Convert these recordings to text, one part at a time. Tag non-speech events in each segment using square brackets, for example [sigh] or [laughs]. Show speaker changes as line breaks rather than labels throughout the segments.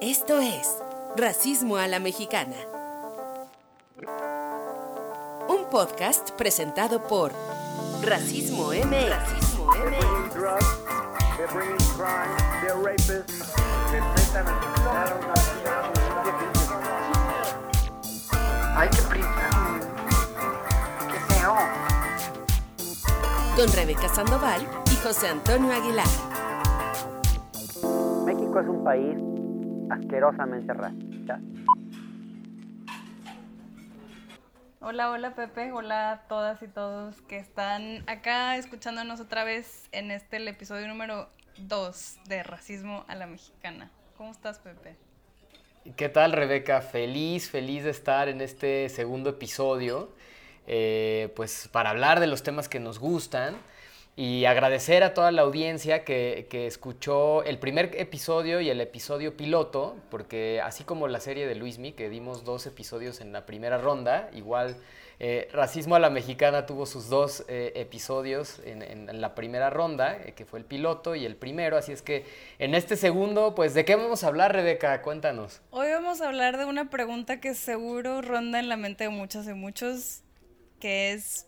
Esto es Racismo a la Mexicana. Un podcast presentado por Racismo M. Racismo
Hay que prisa. Qué feo.
Con Rebeca Sandoval y José Antonio Aguilar.
México es un país asquerosamente racista.
Hola, hola Pepe, hola a todas y todos que están acá escuchándonos otra vez en este el episodio número 2 de Racismo a la Mexicana. ¿Cómo estás Pepe?
¿Qué tal Rebeca? Feliz, feliz de estar en este segundo episodio, eh, pues para hablar de los temas que nos gustan y agradecer a toda la audiencia que, escuchó el primer episodio y el episodio piloto, porque así como la serie de Luismi, que dimos dos episodios en la primera ronda, igual eh, Racismo a la Mexicana tuvo sus dos eh, episodios en, la primera ronda, eh, que fue el piloto y el primero, así es que en este segundo, pues ¿de qué vamos a hablar, Rebeca? Cuéntanos.
Hoy vamos a hablar de una pregunta que seguro ronda en la mente de muchas y muchos, que es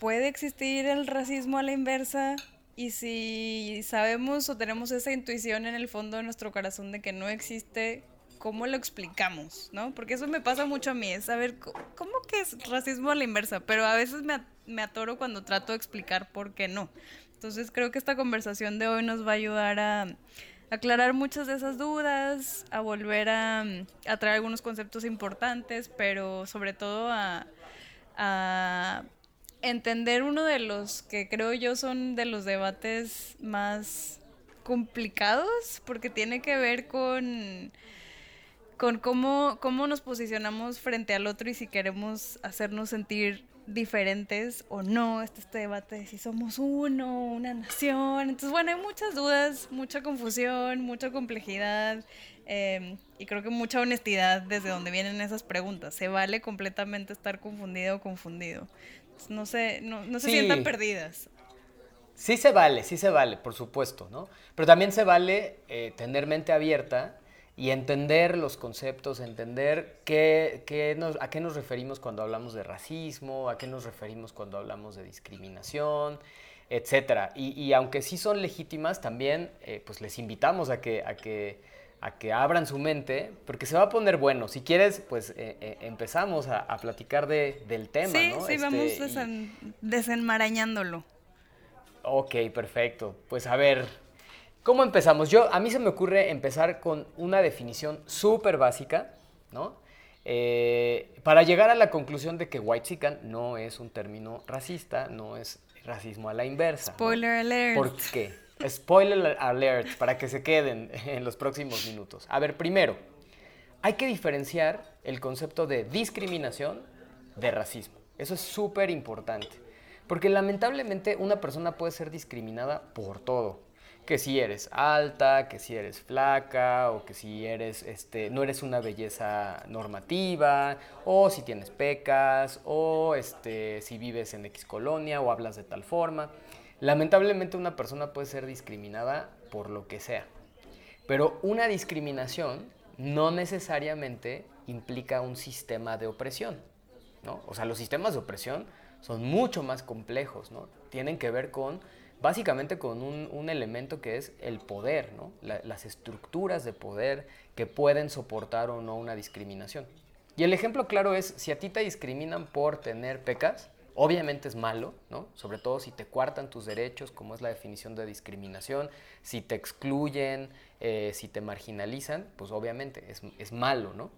¿puede existir el racismo a la inversa? Y si sabemos o tenemos esa intuición en el fondo de nuestro corazón de que no existe, ¿cómo lo explicamos? ¿No? Porque eso me pasa mucho a mí, es saber cómo que es racismo a la inversa, pero a veces me, me atoro cuando trato de explicar por qué no. Entonces creo que esta conversación de hoy nos va a ayudar a aclarar muchas de esas dudas, a volver a, a traer algunos conceptos importantes, pero sobre todo a, a entender uno de los que creo yo son de los debates más complicados, porque tiene que ver con, con cómo, cómo nos posicionamos frente al otro y si queremos hacernos sentir diferentes o no, este, este debate de si somos uno, una nación. Entonces, bueno, hay muchas dudas, mucha confusión, mucha complejidad eh, y creo que mucha honestidad desde donde vienen esas preguntas. Se vale completamente estar confundido o confundido no se, no, no se sí. sientan perdidas.
Sí se vale, sí se vale, por supuesto, ¿no? Pero también se vale eh, tener mente abierta y entender los conceptos, entender qué, qué nos, a qué nos referimos cuando hablamos de racismo, a qué nos referimos cuando hablamos de discriminación, etcétera. Y, y aunque sí son legítimas, también eh, pues les invitamos a que, a que a que abran su mente, porque se va a poner bueno. Si quieres, pues eh, eh, empezamos a, a, platicar de, del tema,
sí,
¿no?
Sí, este, vamos desen, y... desenmarañándolo.
Ok, perfecto. Pues a ver, ¿cómo empezamos? Yo, a mí se me ocurre empezar con una definición súper básica, ¿no? Eh, para llegar a la conclusión de que white no es un término racista, no es racismo a la inversa.
Spoiler
¿no?
alert.
¿Por qué? Spoiler alert para que se queden en los próximos minutos. A ver, primero, hay que diferenciar el concepto de discriminación de racismo. Eso es súper importante. Porque lamentablemente una persona puede ser discriminada por todo. Que si eres alta, que si eres flaca, o que si eres, este, no eres una belleza normativa, o si tienes pecas, o este, si vives en X colonia, o hablas de tal forma. Lamentablemente una persona puede ser discriminada por lo que sea, pero una discriminación no necesariamente implica un sistema de opresión, ¿no? O sea, los sistemas de opresión son mucho más complejos, ¿no? Tienen que ver con, básicamente con un, elemento que es el poder, ¿no? La, las estructuras de poder que pueden soportar o no una discriminación. Y el ejemplo claro es, si a ti te discriminan por tener pecas, Obviamente es malo, ¿no? Sobre todo si te cuartan tus derechos, como es la definición de discriminación, si te excluyen, eh, si te marginalizan, pues obviamente es, es, malo, ¿no?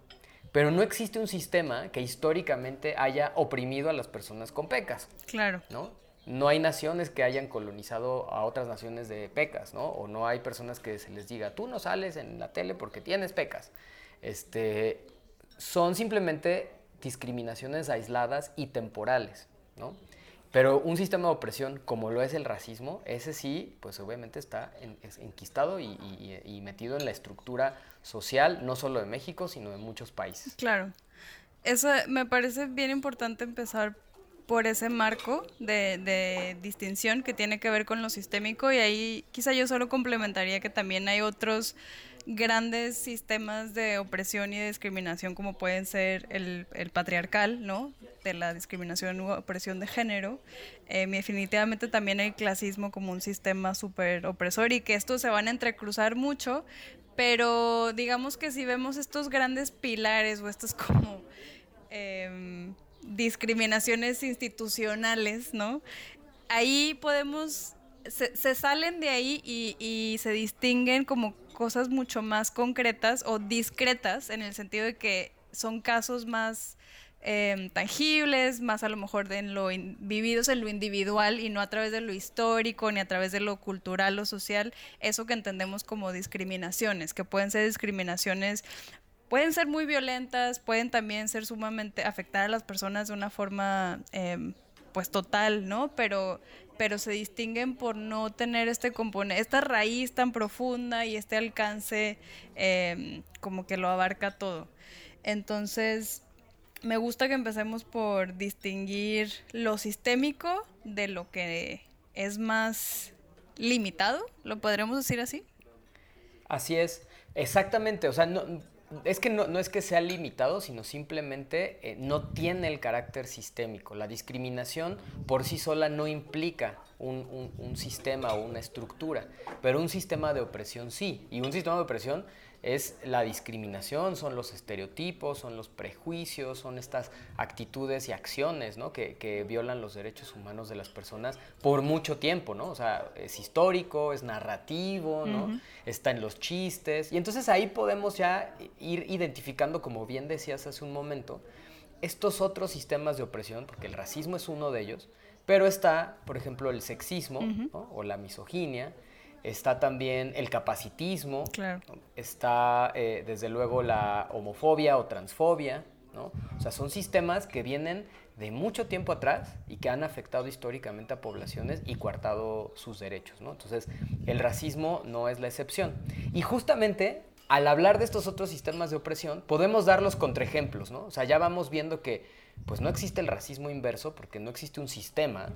Pero no existe un sistema que históricamente haya oprimido a las personas con pecas.
Claro.
¿No? No hay naciones que hayan colonizado a otras naciones de pecas, ¿no? O no hay personas que se les diga, tú no sales en la tele porque tienes pecas. Este, son simplemente discriminaciones aisladas y temporales. ¿No? Pero un sistema de opresión como lo es el racismo, ese sí, pues obviamente está en, enquistado y, metido en la estructura social, no solo de México, sino de muchos países.
Claro. Eso me parece bien importante empezar por ese marco de, de, distinción que tiene que ver con lo sistémico y ahí quizá yo solo complementaría que también hay otros grandes sistemas de opresión y de discriminación como pueden ser el, patriarcal, ¿no? De la discriminación u opresión de género. Eh, definitivamente también el clasismo como un sistema súper opresor y que estos se van a entrecruzar mucho, pero digamos que si vemos estos grandes pilares o estos [laughs] como... Em, discriminaciones institucionales, ¿no? Ahí podemos, se, salen de ahí y, se distinguen como cosas mucho más concretas o discretas en el sentido de que son casos más eh, tangibles, más a lo mejor de lo vividos en lo individual y no a través de lo histórico ni a través de lo cultural o social, eso que entendemos como discriminaciones, que pueden ser discriminaciones pueden ser muy violentas, pueden también ser sumamente afectar a las personas de una forma eh, pues total, ¿no? Pero, pero se distinguen por no tener este componente, esta raíz tan profunda y este alcance eh, como que lo abarca todo. Entonces, me gusta que empecemos por distinguir lo sistémico de lo que es más limitado, ¿lo podremos decir así?
Así es, exactamente, o sea, no, es que no, es que sea limitado, sino simplemente eh, no tiene el carácter sistémico. La discriminación por sí sola no implica un, un, sistema o una estructura, pero un sistema de opresión sí. Y un sistema de opresión es la discriminación, son los estereotipos, son los prejuicios, son estas actitudes y acciones ¿no? que, que, violan los derechos humanos de las personas por mucho tiempo, ¿no? O sea, es histórico, es narrativo, ¿no? Está en los chistes. Y entonces ahí podemos ya ir identificando, como bien decías hace un momento, estos otros sistemas de opresión, porque el racismo es uno de ellos, pero está, por ejemplo, el sexismo o la misoginia, está también el capacitismo, está eh, desde luego la homofobia o transfobia, ¿no? O sea, son sistemas que vienen de mucho tiempo atrás y que han afectado históricamente a poblaciones y coartado sus derechos, ¿no? Entonces, el racismo no es la excepción. Y justamente al hablar de estos otros sistemas de opresión, podemos dar los contraejemplos, ¿no? O sea, ya vamos viendo que pues no existe el racismo inverso porque no existe un sistema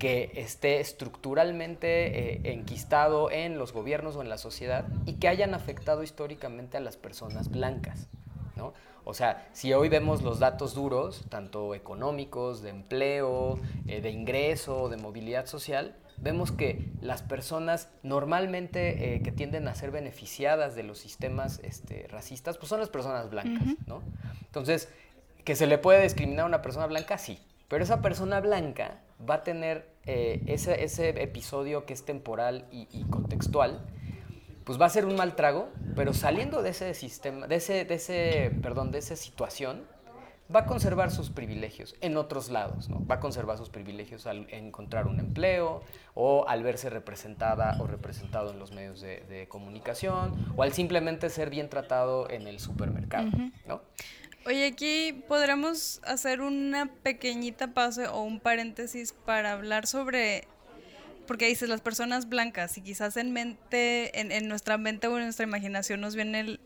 que esté estructuralmente eh, enquistado en los gobiernos o en la sociedad y que hayan afectado históricamente a las personas blancas. ¿no? O sea, si hoy vemos los datos duros, tanto económicos, de empleo, eh, de ingreso, de movilidad social, vemos que las personas normalmente eh, que tienden a ser beneficiadas de los sistemas este, racistas, pues son las personas blancas, ¿no? Entonces, ¿que se le puede discriminar a una persona blanca? Sí, pero esa persona blanca va a tener eh, ese, ese, episodio que es temporal y, contextual, pues va a ser un mal trago, pero saliendo de ese sistema, de ese, de ese, perdón, de esa situación, va a conservar sus privilegios en otros lados, ¿no? Va a conservar sus privilegios al encontrar un empleo o al verse representada o representado en los medios de, comunicación o al simplemente ser bien tratado en el supermercado, ¿no?
Oye, aquí podremos hacer una pequeñita pausa o un paréntesis para hablar sobre, porque dices las personas blancas y quizás en mente, en, nuestra mente o en nuestra imaginación nos viene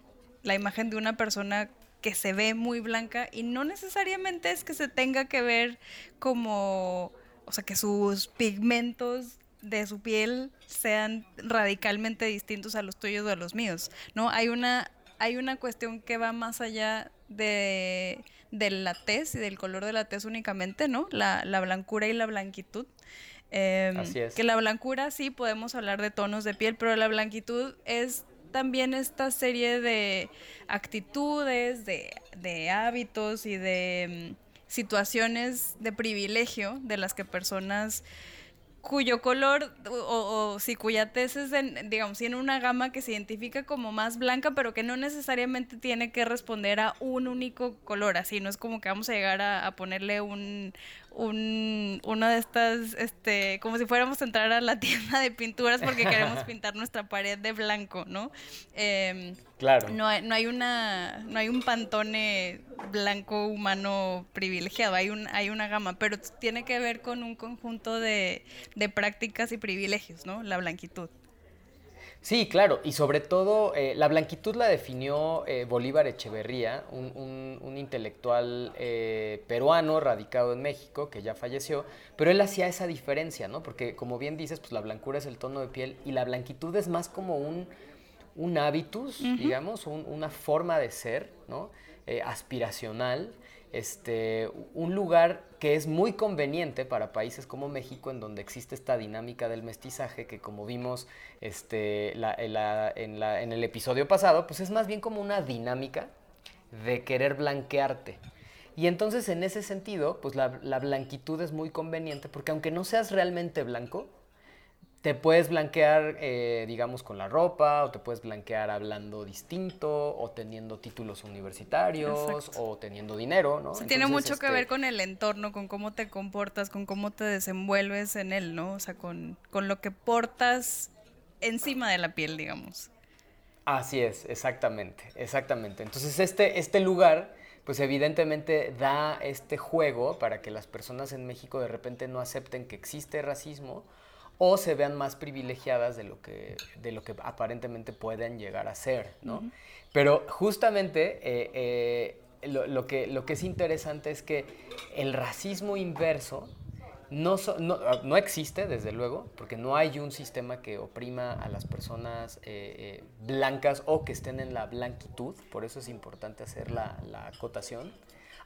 la imagen de una persona que se ve muy blanca y no necesariamente es que se tenga que ver como, o sea, que sus pigmentos de su piel sean radicalmente distintos a los tuyos o a los míos, ¿no? Hay una hay una cuestión que va más allá de, la tez y del color de la tez únicamente, ¿no? La, blancura y la blanquitud.
Em, Así es.
Que la blancura sí podemos hablar de tonos de piel, pero la blanquitud es también esta serie de actitudes, de, hábitos y de mm, situaciones de privilegio de las que personas cuyo color o, si cuya tez es, digamos, tiene una gama que se identifica como más blanca, pero que no necesariamente tiene que responder a un único color, así no es como que vamos a llegar a ponerle un, un, una de estas, este, como si fuéramos a entrar a la [laughs] tienda de pinturas porque queremos [laughs] pintar nuestra pared de blanco, ¿no? Em,
claro.
No hay, no hay una, no hay un pantone blanco humano privilegiado, hay un, hay una gama, pero tiene que ver con un conjunto de, de prácticas y privilegios, ¿no? La blanquitud.
Sí, claro, y sobre todo eh, la blanquitud la definió eh, Bolívar Echeverría, un, intelectual eh, peruano radicado en México, que ya falleció, pero él hacía esa diferencia, ¿no? Porque como bien dices, pues la blancura es el tono de piel y la blanquitud es más como un, un hábitus, digamos, una forma de ser, ¿no? Aspiracional, este, un lugar que es muy conveniente para países como México, en donde existe esta dinámica del mestizaje, que como vimos este, en, el episodio pasado, pues es más bien como una dinámica de querer blanquearte. Y entonces en ese sentido, pues la, la blanquitud es muy conveniente, porque aunque no seas realmente blanco, te puedes blanquear, eh, digamos, con la ropa, o te puedes blanquear hablando distinto, o teniendo títulos universitarios, o teniendo dinero, ¿no?
tiene mucho que ver este con el entorno, con cómo te comportas, con cómo te desenvuelves en él, ¿no? O sea, con, con lo que portas encima de la piel, digamos.
Así es, exactamente, exactamente. Entonces, este, este lugar pues evidentemente da este juego para que las personas en México de repente no acepten que existe racismo o se vean más privilegiadas de lo que, de lo que aparentemente pueden llegar a ser, ¿no? Pero justamente eh, eh, lo, que, lo que es interesante es que el racismo inverso no, no, existe, desde luego, porque no hay un sistema que oprima a las personas eh, blancas o que estén en la blanquitud, por eso es importante hacer la, la acotación.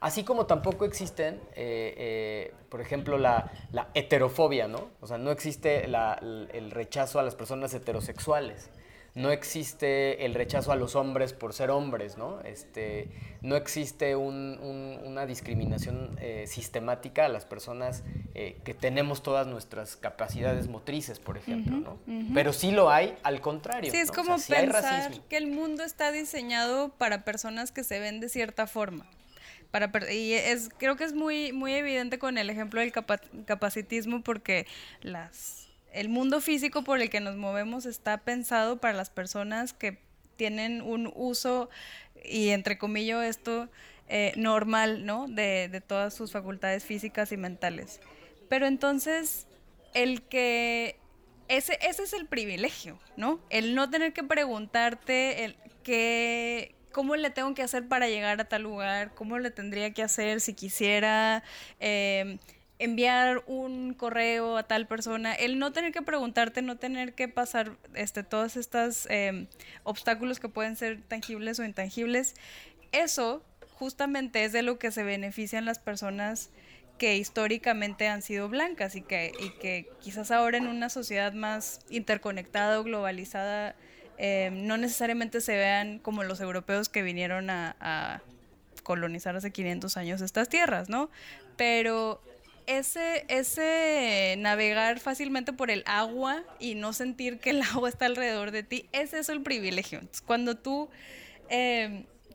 Así como tampoco existen, eh, eh, por ejemplo, la, heterofobia, ¿no? O sea, no existe el rechazo a las personas heterosexuales. No existe el rechazo a los hombres por ser hombres, ¿no? Este, no existe una discriminación eh, sistemática a las personas que tenemos todas nuestras capacidades motrices, por ejemplo, ¿no? Pero sí lo hay al contrario.
Sí, es como pensar que el mundo está diseñado para personas que se ven de cierta forma y es creo que es muy muy evidente con el ejemplo del capacitismo porque las el mundo físico por el que nos movemos está pensado para las personas que tienen un uso y entre comillas esto eh, normal no de, de todas sus facultades físicas y mentales pero entonces el que ese, ese es el privilegio, ¿no? El no tener que preguntarte el, qué, cómo le tengo que hacer para llegar a tal lugar, cómo le tendría que hacer si quisiera em, enviar un correo a tal persona, el no tener que preguntarte, no tener que pasar este, todos estos em, obstáculos que pueden ser tangibles o intangibles, eso justamente es de lo que se benefician las personas que históricamente han sido blancas y que, y que quizás ahora en una sociedad más interconectada o globalizada Em, no necesariamente se vean como los europeos que vinieron a, colonizar hace 500 años estas tierras, ¿no? Pero ese, ese navegar fácilmente por el agua y no sentir que el [laughs] agua está alrededor de ti, es eso el privilegio. cuando tú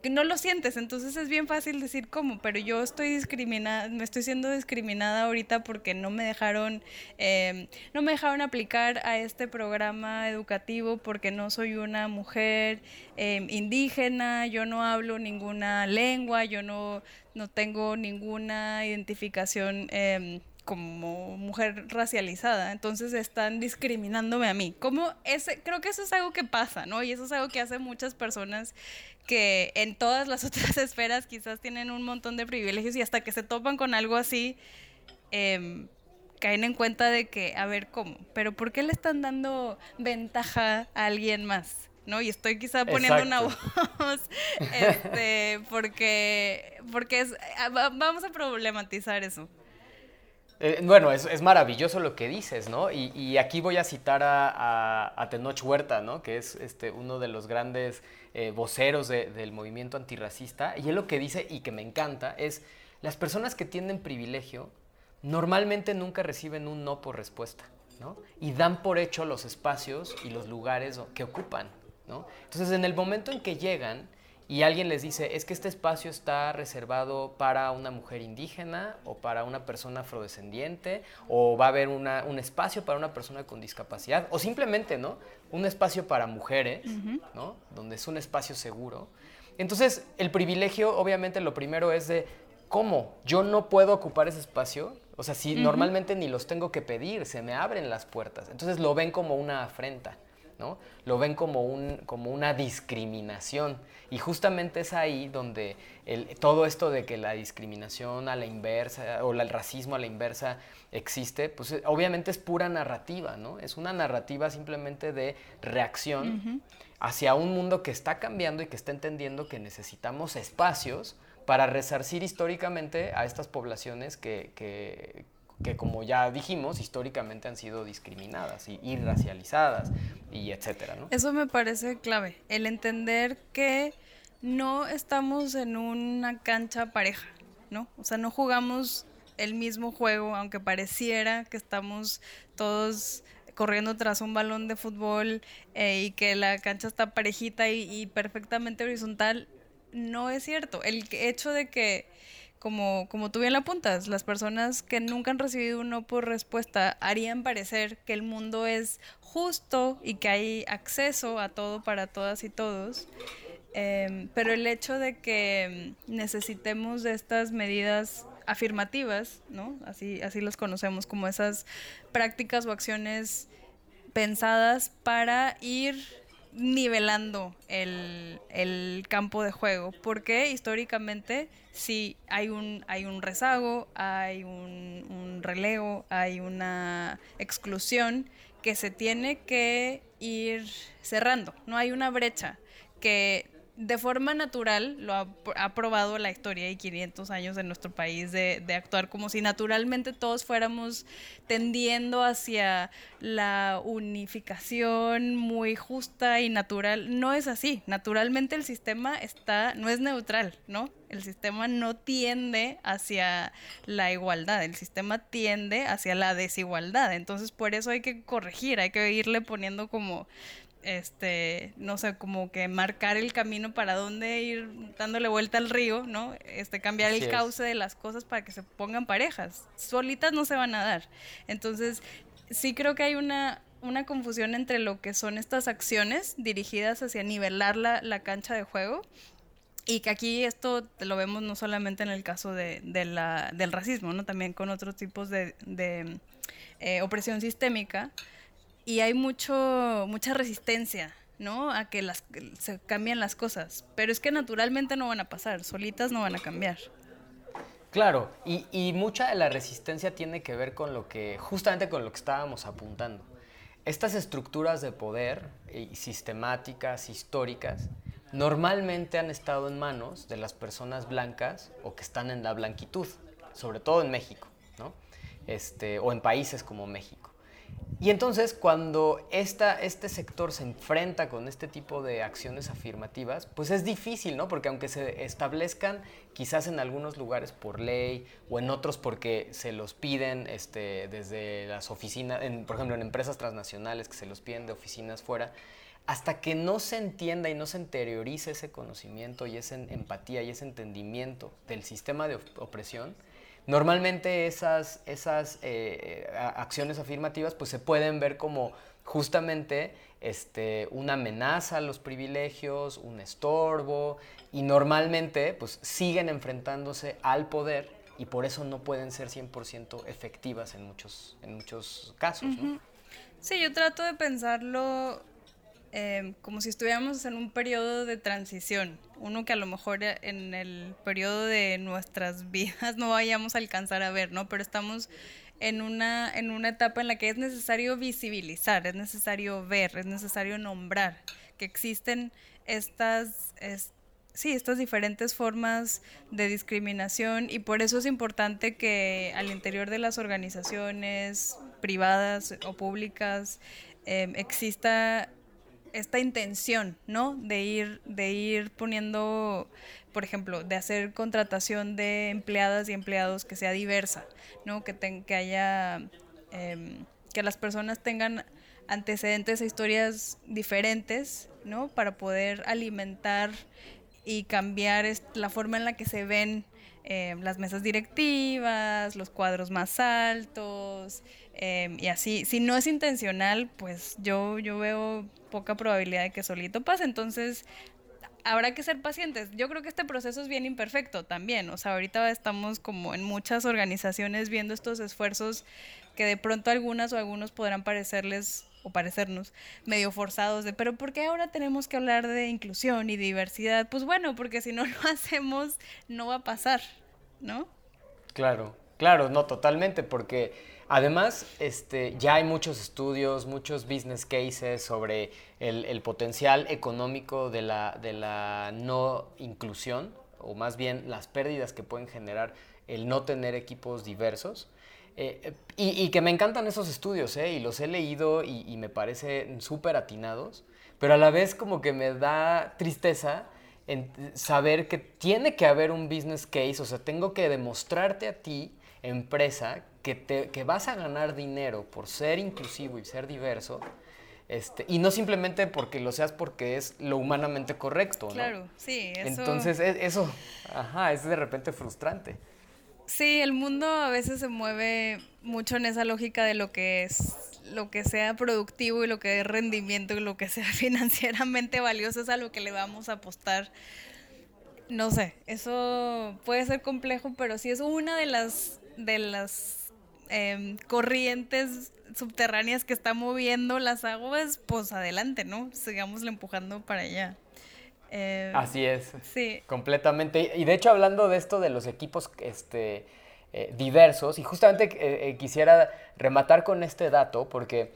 em, no lo sientes, entonces es bien fácil decir cómo, pero yo estoy discriminada, me estoy siendo discriminada ahorita porque no me dejaron, em, no me dejaron aplicar a este programa educativo porque no soy una mujer em, indígena, yo no hablo ninguna lengua, yo no, no tengo ninguna identificación em, como mujer racializada, entonces están discriminándome a mí. Como ese, creo que eso es algo que pasa, ¿no? Y eso es algo que hacen muchas personas que en todas las [laughs] otras esferas quizás tienen un montón de privilegios y hasta que se topan con algo así, em, caen en cuenta de que, a ver, ¿cómo? Pero ¿por qué le están dando ventaja a alguien más? ¿no? Y estoy quizá poniendo una voz, [laughs] este, porque, porque es, vamos a problematizar eso.
Eh, bueno, es, maravilloso lo que dices, ¿no? Y, aquí voy a citar a, Tenoch Huerta, ¿no? Que es este, uno de los grandes eh, voceros del movimiento antirracista. Y él lo que dice, y que me encanta, es las personas que tienen privilegio normalmente nunca reciben un no por respuesta, ¿no? Y dan por hecho los espacios y los lugares que ocupan, ¿no? Entonces, en el momento en que llegan y alguien les dice, es que este espacio está reservado para una mujer indígena o para una persona afrodescendiente, o va a haber un espacio para una persona con discapacidad, o simplemente, ¿no? Un espacio para mujeres, ¿no? Donde es un espacio seguro. Entonces, el privilegio, obviamente, lo primero es de, ¿cómo? Yo no puedo ocupar ese espacio. O sea, si normalmente ni los tengo que pedir, se me abren las puertas. Entonces lo ven como una afrenta. ¿No? Lo ven como, un, como una discriminación. Y justamente es ahí donde el, todo esto de que la discriminación a la inversa o el racismo a la inversa existe, pues eh, obviamente es pura narrativa, ¿no? Es una narrativa simplemente de reacción hacia un mundo que está cambiando y que está entendiendo que necesitamos espacios para resarcir históricamente a estas poblaciones que, que, que como ya dijimos, históricamente han sido discriminadas y, racializadas y etcétera, ¿no?
Eso me parece clave, el entender que no estamos en una cancha pareja, ¿no? O sea, no jugamos el mismo juego, aunque pareciera que estamos todos corriendo tras un balón de fútbol eh, y que la cancha está parejita y, y perfectamente horizontal, no es cierto. El hecho de que como, como tú bien lo apuntas, las personas que nunca han recibido un no por respuesta harían parecer que el mundo es justo y que hay acceso a todo para todas y todos. Em, pero el hecho de que necesitemos estas medidas afirmativas, ¿no? Así, así las conocemos, como esas prácticas o acciones pensadas para ir nivelando el, el, campo de juego, porque históricamente sí hay un, hay un rezago, hay un, releo, hay una exclusión que se tiene que ir cerrando, no hay una brecha que de forma natural, lo ha, probado la historia y 500 años de nuestro país de, de, actuar como si naturalmente todos fuéramos tendiendo hacia la unificación muy justa y natural. No es así. Naturalmente el sistema está, no es neutral, ¿no? El sistema no tiende hacia la igualdad, el sistema tiende hacia la desigualdad. Entonces por eso hay que corregir, hay que irle poniendo como este, no sé, como que marcar el camino para dónde ir dándole vuelta al río, ¿no? Este, cambiar el cauce de las cosas para que se pongan parejas. Solitas no se van a dar. Entonces, sí creo que hay una, una confusión entre lo que son estas acciones dirigidas hacia nivelar la, la cancha de juego y que aquí esto lo vemos no solamente en el caso de, de la, del racismo, ¿no? También con otros tipos de, de eh, opresión sistémica y hay mucho, mucha resistencia, ¿no? A que las, se cambien las cosas. Pero es que naturalmente no van a pasar, solitas no van a cambiar.
Claro, y, y, mucha de la resistencia tiene que ver con lo que, justamente con lo que estábamos apuntando. Estas estructuras de poder y sistemáticas, históricas, normalmente han estado en manos de las personas blancas o que están en la blanquitud, sobre todo en México, ¿no? Este, o en países como México. Y entonces cuando este sector se enfrenta con este tipo de acciones afirmativas, pues es difícil, ¿no? Porque aunque se establezcan quizás en algunos lugares por ley o en otros porque se los piden este, desde las oficinas, por ejemplo en empresas transnacionales que se los piden de oficinas fuera, hasta que no se entienda y no se interiorice ese conocimiento y esa empatía y ese entendimiento del sistema de opresión, Normalmente esas, esas eh, acciones afirmativas pues se pueden ver como justamente este, una amenaza a los privilegios, un estorbo, y normalmente pues siguen enfrentándose al poder y por eso no pueden ser 100% efectivas en muchos, en muchos casos.
Sí, yo trato de pensarlo Em, como si estuviéramos en un periodo de transición, uno que a lo mejor en el periodo de nuestras [laughs] vidas no vayamos a alcanzar a ver, ¿no? Pero estamos en una, en una etapa en la que es necesario visibilizar, es necesario ver, es necesario nombrar que existen estas, sí, estas diferentes formas de discriminación y por eso es importante que al interior de las organizaciones privadas o públicas em, exista esta intención, ¿no? De ir, de ir poniendo, por ejemplo, de hacer contratación de empleadas y empleados que sea diversa, ¿no? Que, que haya, em, que las personas tengan antecedentes e historias diferentes, ¿no? Para poder alimentar y cambiar la forma en la que se ven em, las mesas directivas, los cuadros más altos, em, y así. Si no es intencional, pues yo, yo veo poca probabilidad de que solito pase. Entonces, habrá que ser pacientes. Yo creo que este proceso es bien imperfecto también. O sea, ahorita estamos como en muchas organizaciones viendo estos esfuerzos que de pronto algunas o algunos podrán parecerles o parecernos medio forzados de, pero ¿por qué ahora tenemos que hablar de inclusión y diversidad? Pues bueno, porque si no lo [laughs] hacemos, no va a pasar, ¿no?
Claro, claro, no, totalmente, porque además este, ya hay muchos estudios, muchos business cases sobre el, potencial económico de la, de la no inclusión, o más bien las pérdidas que pueden generar el no tener equipos diversos. Eh, y, que me encantan esos estudios, ¿eh? y los he leído y, me parecen súper atinados, pero a la vez como que me da tristeza en saber que tiene que haber un business case, o sea, tengo que demostrarte a ti, empresa, que, te, que vas a ganar dinero por ser inclusivo y ser diverso, este, y no simplemente porque lo seas porque es lo humanamente correcto, ¿no?
Claro, sí.
Eso... Entonces, e, eso, ajá, es de repente frustrante.
Sí, el mundo a veces se mueve mucho en esa lógica de lo que es lo que sea productivo y lo que es rendimiento y lo que sea [laughs] financieramente valioso es a lo que le vamos a apostar. No sé, eso puede ser complejo, pero sí es una de las de las em, corrientes subterráneas que está moviendo las aguas, pues adelante, ¿no? Sigámosle empujando para allá.
Eh, Así es.
Sí.
Completamente. Y de hecho, hablando de esto de los equipos este, eh, diversos, y justamente eh, quisiera rematar con este dato, porque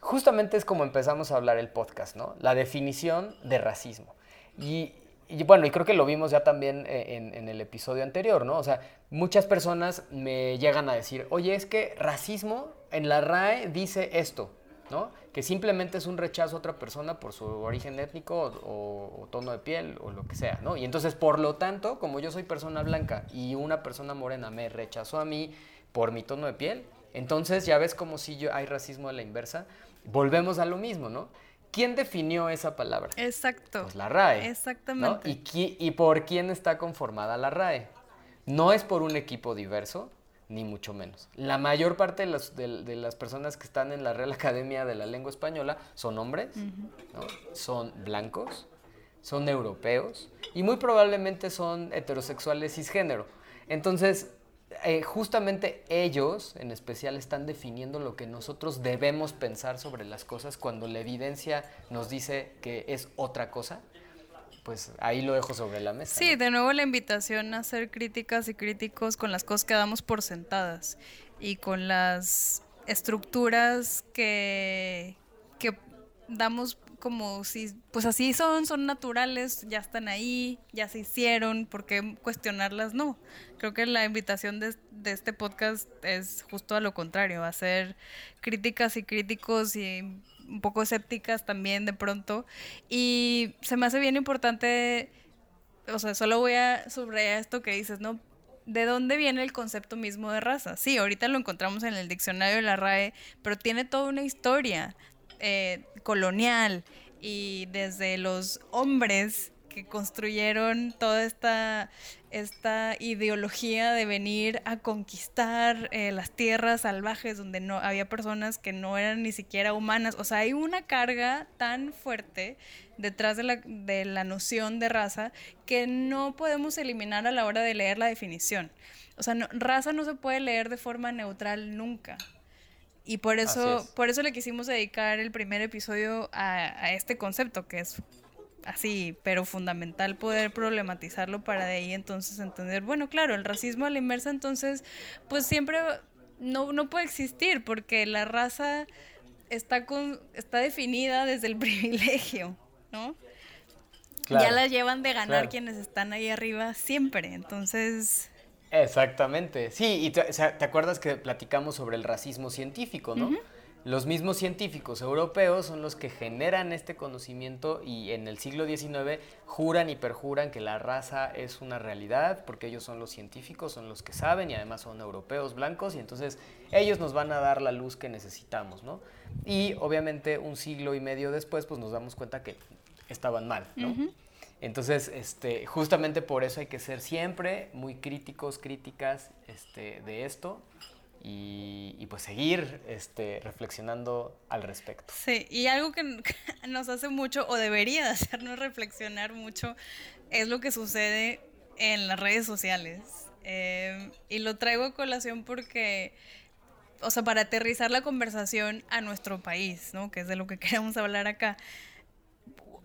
justamente es como empezamos a hablar el podcast, ¿no? La definición de racismo. Y, bueno, y creo que lo vimos ya también en, en, el episodio anterior, ¿no? O sea, muchas personas me llegan a decir, oye, es que racismo en la RAE dice esto. ¿no? Que simplemente es un rechazo a otra persona por su origen étnico o, tono de piel o lo que sea, ¿no? Y entonces, por lo tanto, como yo soy persona blanca y una persona morena me rechazó a mí por mi tono de piel, entonces ya ves como si yo, hay racismo a la inversa, volvemos a lo mismo, ¿no? ¿Quién definió esa palabra?
Exacto.
Pues la RAE.
Exactamente.
¿Y, ¿Y por quién está conformada la RAE? No es por un equipo diverso, ni mucho menos. La mayor parte de las, de, las, personas que están en la Real Academia de la Lengua Española son hombres, son blancos, son europeos y muy probablemente son heterosexuales cisgénero. Entonces, eh, justamente ellos en especial están definiendo lo que nosotros debemos pensar sobre las cosas cuando la evidencia nos dice que es otra cosa pues ahí lo dejo sobre la mesa.
Sí, de nuevo la invitación a ser críticas y críticos con las cosas que damos por sentadas y con las estructuras que, que damos como si, pues así son, son naturales, ya están ahí, ya se hicieron, ¿por qué cuestionarlas? No. Creo que la invitación de, este podcast es justo a lo contrario, a ser críticas y críticos y un poco escépticas también de pronto. Y se me hace bien importante, o sea, solo voy a subrayar esto que dices, ¿no? ¿De dónde viene el concepto mismo de raza? Sí, ahorita lo encontramos en el diccionario de la RAE, pero tiene toda una historia eh, colonial y desde los hombres que construyeron toda esta, esta ideología de venir a conquistar eh, las tierras salvajes donde no había personas que no eran ni siquiera humanas. O sea, hay una carga tan fuerte detrás de la, de la noción de raza que no podemos eliminar a la hora de leer la definición. O sea, raza no se puede leer de forma neutral nunca. Y por eso, por eso le quisimos dedicar el primer episodio a, a este concepto, que es así, pero fundamental poder problematizarlo para de ahí entonces entender, bueno, claro, el racismo a la inversa entonces, pues siempre no, no puede existir porque la raza está, con, está definida desde el [laughs] privilegio, ¿no? ya la llevan de ganar quienes están ahí arriba siempre, entonces...
Exactamente, sí, y te, te acuerdas que platicamos sobre el racismo científico, ¿no? Los mismos científicos europeos son los que generan este conocimiento y en el siglo XIX juran y perjuran que la raza es una realidad porque ellos son los científicos, son los que saben y además son europeos blancos y entonces ellos nos van a dar la luz que necesitamos, ¿no? Y obviamente un siglo y medio después pues nos damos cuenta que estaban mal, ¿no? Entonces, este, justamente por eso hay que ser siempre muy críticos, críticas este, de esto y, pues seguir este, reflexionando al respecto.
Sí, y algo que [laughs] nos hace mucho o debería hacernos reflexionar mucho es lo que sucede en las redes sociales. Eh, y lo traigo a colación porque o sea, para aterrizar la conversación a nuestro país, ¿no? Que es de lo que [laughs] queremos hablar acá.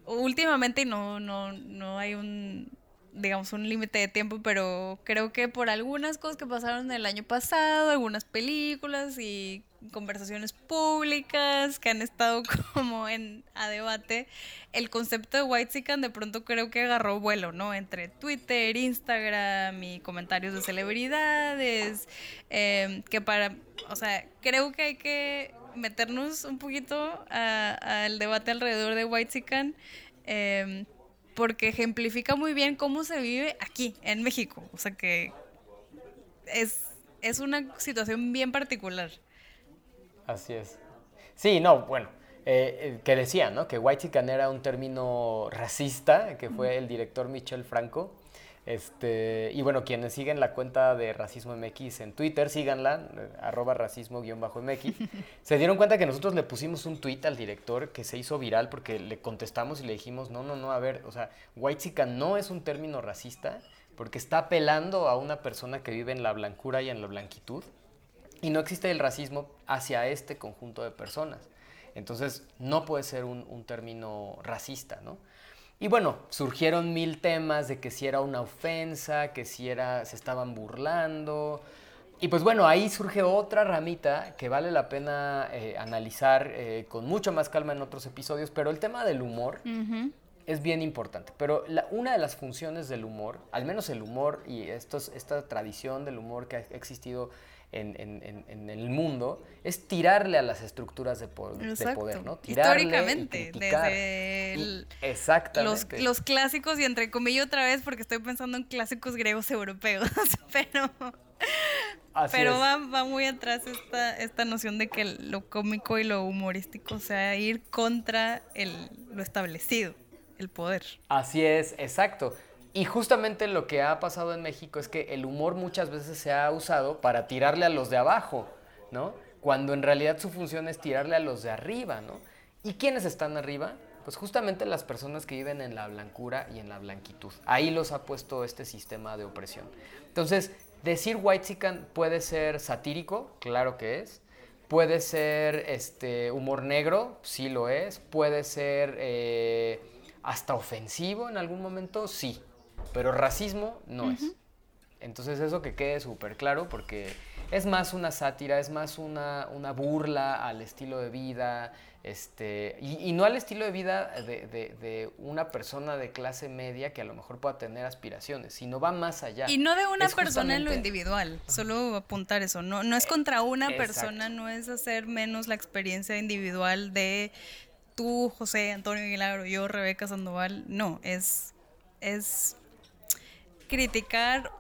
Últimamente no, no, no hay un, digamos, un límite de tiempo, pero creo que por algunas cosas que pasaron el año pasado, algunas películas y conversaciones públicas que han estado [laughs] como en a debate, el concepto de White Sican de pronto creo que agarró vuelo, ¿no? Entre Twitter, Instagram y comentarios de celebridades, em, que para, o sea, creo que hay que meternos un poquito al debate alrededor de White Sican. Em, porque ejemplifica muy bien cómo se vive aquí, en México. O sea que es, es una situación bien particular.
Así es. Sí, no, bueno, eh, que decía, ¿no? Que white chican era un término racista, que fue el director Michel Franco. Este, y bueno, quienes siguen la cuenta de Racismo MX en Twitter, síganla, eh, arroba racismo-mx, [laughs] se dieron cuenta que nosotros le pusimos un tweet al director que se hizo viral porque le contestamos y le dijimos, no, no, no, a ver, o sea, white chican no es un término racista porque está apelando a una persona que vive en la blancura y en la blanquitud y no existe el racismo hacia este conjunto de personas. Entonces, no puede ser un, término racista, ¿no? Y bueno, surgieron mil temas de que si era una ofensa, que si era, se estaban burlando. Y pues bueno, ahí surge otra ramita que vale la pena eh, analizar eh, con mucho más calma en otros episodios, pero el tema del humor es bien importante. Pero una de las funciones del humor, al menos el humor y estos, esta tradición del humor que ha existido en, el mundo es tirarle a las estructuras de, poder, ¿no?
Históricamente, desde
Exactamente.
Los, clásicos, y entre comillas otra vez, porque estoy pensando en clásicos griegos europeos, [laughs] pero... pero va, va, muy atrás esta, esta noción de que lo cómico y lo humorístico sea ir contra el, lo establecido, el poder.
Así es, exacto. Y justamente lo que ha pasado en México es que el humor muchas veces se ha usado para tirarle a los de abajo, ¿no? Cuando en realidad su función es tirarle a los de arriba, ¿no? ¿Y quiénes están arriba? Pues justamente las personas que viven en la blancura y en la blanquitud. Ahí los ha puesto este sistema de opresión. Entonces, decir white puede ser satírico, claro que es. Puede ser este, humor negro, sí lo es. Puede ser eh, hasta ofensivo en algún momento, sí. Pero racismo no es. Entonces eso que quede súper claro porque es más una sátira, es más una, burla al estilo de vida, este, y, no al estilo de vida de, una persona de clase media que a lo mejor pueda tener aspiraciones, sino va más allá.
Y no de una persona en lo individual, solo apuntar eso, no, no es contra una persona, no es hacer menos la experiencia individual de tú, José, Antonio Aguilar yo, Rebeca Sandoval, no, es, es criticar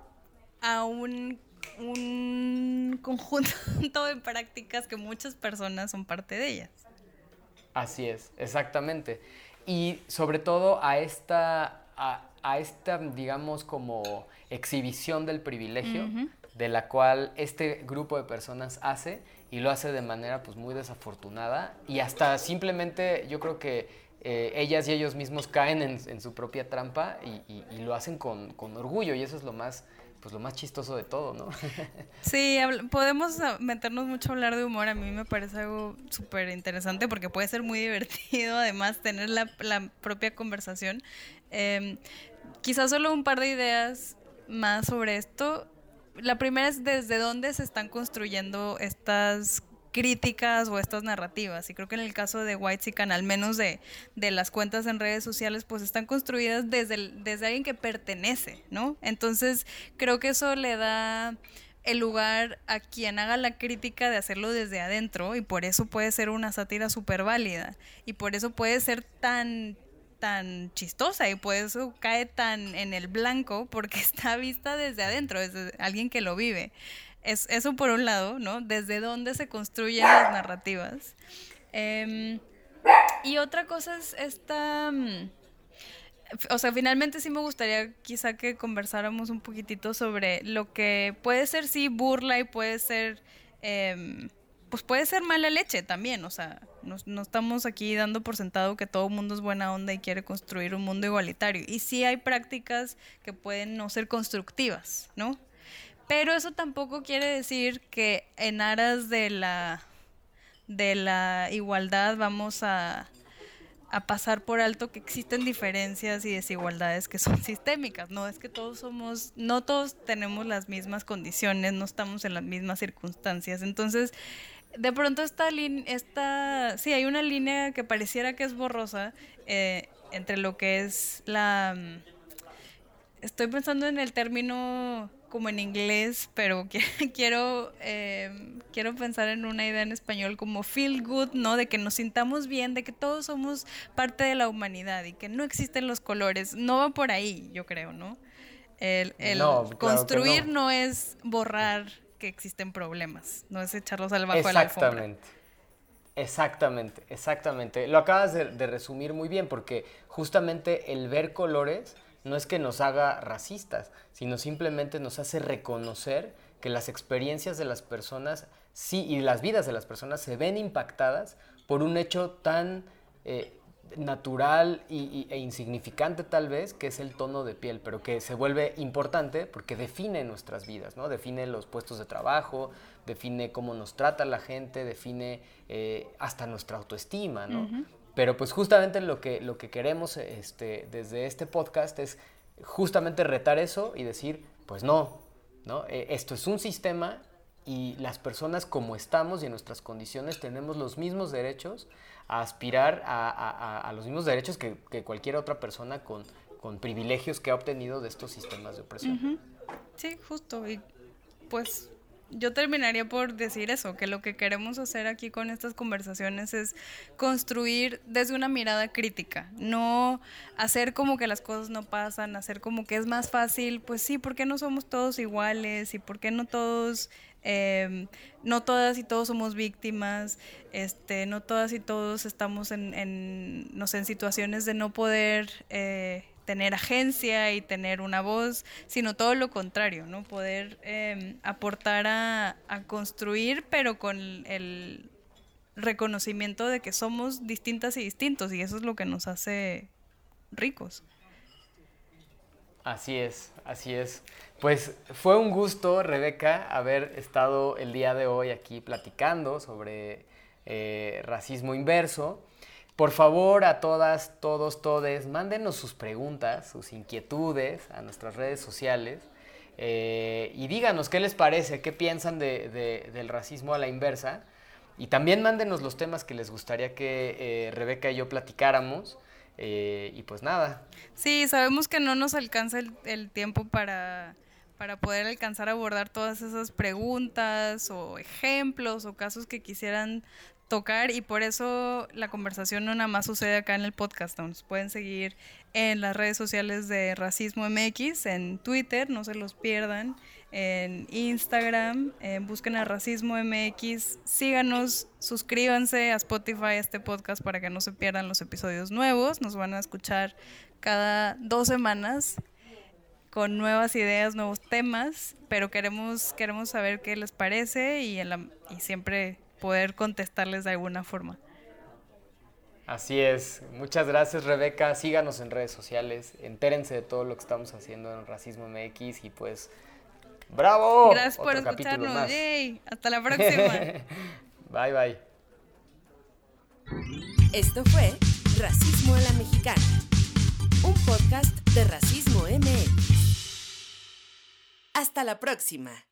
a un, un conjunto de prácticas que muchas personas son parte de ellas.
Así es, exactamente. Y sobre todo a esta, a, esta digamos, como exhibición del privilegio, de la cual este grupo de personas hace y lo hace de manera pues muy desafortunada y hasta simplemente yo creo que eh, ellas y ellos mismos caen en, su propia trampa y, lo hacen con, orgullo y eso es lo más, pues lo más chistoso de todo, ¿no? [laughs]
sí, podemos meternos mucho a hablar de humor, a mí me parece algo súper interesante porque puede ser muy divertido además tener la, propia conversación. Em, quizás solo un par de ideas más sobre esto. La primera es desde dónde se están construyendo estas críticas o estas narrativas. Y creo que en el caso de White Sican, al menos de, de, las cuentas en redes sociales, pues están construidas desde, desde alguien que pertenece, ¿no? Entonces, creo que eso le da el lugar a quien haga la crítica de hacerlo desde adentro y por eso puede ser una sátira súper válida y por eso puede ser tan tan chistosa y por eso cae tan en el blanco porque [laughs] está vista desde adentro, desde alguien que lo vive. Es, eso por un lado, ¿no? Desde dónde se construyen las narrativas. Em, y otra cosa es esta... Mm, o sea, finalmente sí me gustaría quizá que conversáramos un poquitito sobre lo que puede ser sí burla y puede ser... Em, pues puede ser mala leche también, o sea, no, no, estamos aquí dando por sentado que todo el mundo es buena onda y quiere construir un mundo igualitario. Y sí hay prácticas que pueden no ser constructivas, ¿no? Pero eso tampoco quiere decir que en aras de la, de la igualdad vamos a, a pasar por alto que existen diferencias y desigualdades que son [laughs] sistémicas. No es que todos somos, no todos tenemos las mismas condiciones, no estamos en las mismas circunstancias. Entonces, de pronto esta línea, esta, sí, hay una línea que pareciera que es borrosa eh, entre lo que es la, mm, estoy pensando en el término como en inglés, pero [laughs] quiero, eh, quiero pensar en una idea en español como feel good, ¿no? De que nos sintamos bien, de que todos somos parte de la humanidad y que no existen los colores. No va por ahí, yo creo, ¿no? El, construir no. es borrar que existen problemas, no es echarlos al bajo de la alfombra.
Exactamente. Exactamente, exactamente. Lo acabas de resumir muy bien porque justamente el ver colores no es que nos haga racistas, sino simplemente nos hace reconocer que las experiencias de las personas sí y las vidas de las personas se ven impactadas por un hecho tan eh, natural e insignificante tal vez, que es el tono de piel, pero que se vuelve importante porque define nuestras vidas, ¿no? Define los puestos de trabajo, define cómo nos trata la gente, define eh, hasta nuestra autoestima, ¿no? Pero pues justamente lo que, lo que queremos este, desde este podcast es justamente retar eso y decir, pues no, ¿no? E, esto es un sistema y las personas como estamos y en nuestras condiciones tenemos los mismos derechos a aspirar a, los mismos derechos que, cualquier otra persona con, con, privilegios que ha obtenido de estos sistemas de opresión.
Sí, justo. Y pues yo terminaría por decir eso, que lo que queremos hacer aquí con estas conversaciones es construir desde una mirada crítica, no hacer como que las cosas no pasan, hacer como que es más fácil, pues sí, ¿por qué no somos todos iguales? ¿Y por qué no todos, em, no todas y todos somos víctimas? Este, no todas y todos estamos en, en en situaciones de no poder... Eh, tener agencia y tener una voz, sino todo lo contrario, ¿no? Poder em, aportar a, construir, pero con el reconocimiento de que somos distintas y distintos, y eso es lo que nos hace ricos.
Así es, así es. Pues fue un gusto, Rebeca, haber estado el día de hoy aquí platicando sobre eh, racismo inverso. Por favor, a todas, todos, todes, mándenos sus preguntas, sus inquietudes a nuestras redes sociales eh, y díganos qué les parece, qué piensan del racismo a la inversa. Y también mándenos los temas que les gustaría que eh, Rebeca y yo platicáramos. Eh, y pues nada.
Sí, sabemos que no nos alcanza el, tiempo para, para poder alcanzar a abordar todas esas preguntas o ejemplos o casos que quisieran tocar y por eso la conversación no nada más sucede acá en el podcast. Nos pueden seguir en las redes sociales de Racismo MX, en Twitter, no se los pierdan, en Instagram, busquen a Racismo MX, síganos, suscríbanse a Spotify, a este podcast para que no se pierdan los episodios nuevos. Nos van a escuchar cada dos semanas con nuevas ideas, nuevos temas, pero queremos, queremos saber qué les parece y, en la, y siempre poder contestarles de alguna forma.
Así es. Muchas gracias, Rebeca. Síganos en redes sociales. Entérense de todo lo que estamos haciendo en Racismo MX y pues, ¡bravo!
Gracias por escucharnos. Hasta la [laughs] próxima.
bye, bye.
Esto fue Racismo a la Mexicana, un podcast de Racismo MX. Hasta la próxima.